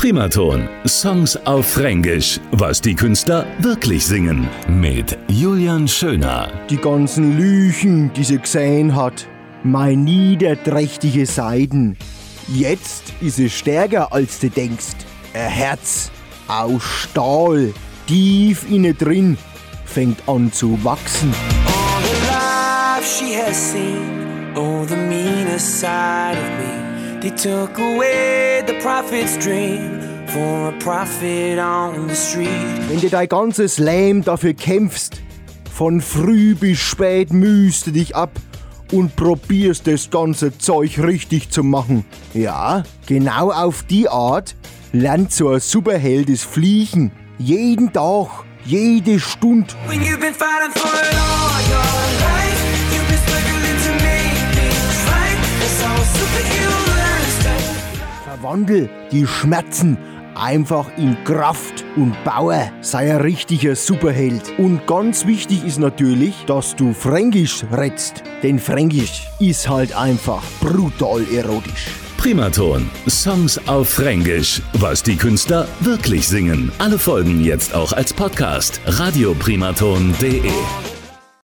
Primaton. Songs auf Fränkisch. Was die Künstler wirklich singen. Mit Julian Schöner. Die ganzen Lüchen, die sie gesehen hat. Mein niederträchtige Seiden. Jetzt ist es stärker als du denkst. Ein Herz aus Stahl, tief innen drin, fängt an zu wachsen. All the life she has seen, oh, the meanest side of me. They took away the prophet's dream for a prophet on the street. Wenn du dein ganzes Leben dafür kämpfst, von früh bis spät mühst du dich ab und probierst das ganze Zeug richtig zu machen. Ja, genau auf die Art lernt so ein Superheld das Fliegen. Jeden Tag, jede Stunde. When you've been fighting for it all to Verwandel die Schmerzen einfach in Kraft und Bauer. Sei ein richtiger Superheld. Und ganz wichtig ist natürlich, dass du Fränkisch redst. Denn Fränkisch ist halt einfach brutal erotisch. Primaton. Songs auf Fränkisch. Was die Künstler wirklich singen. Alle Folgen jetzt auch als Podcast. radioprimaton.de